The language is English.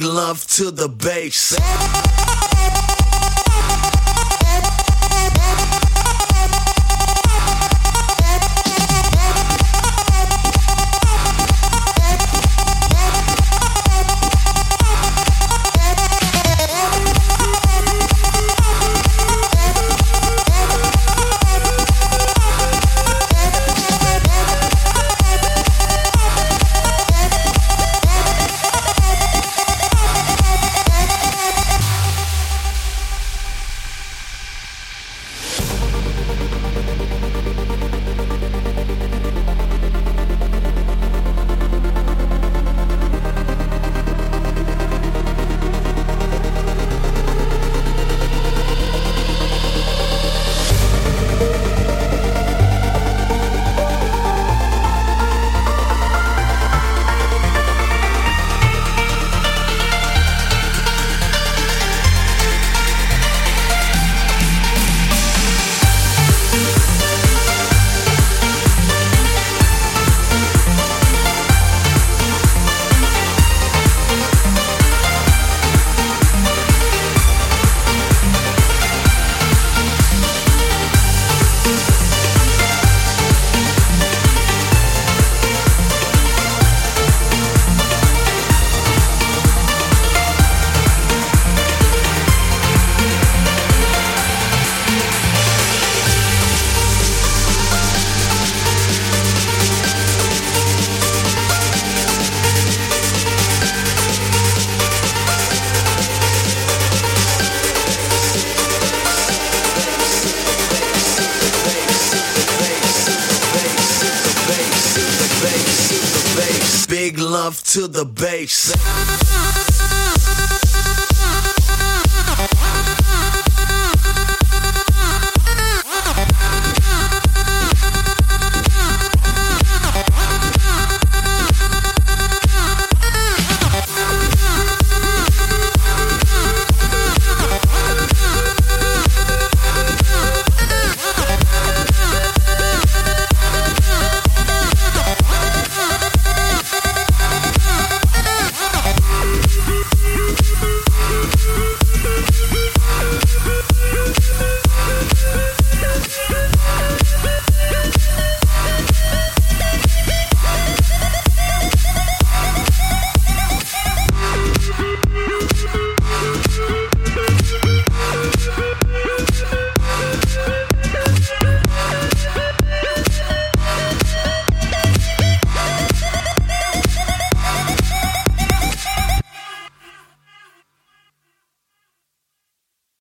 love to the bass. Love to the bass.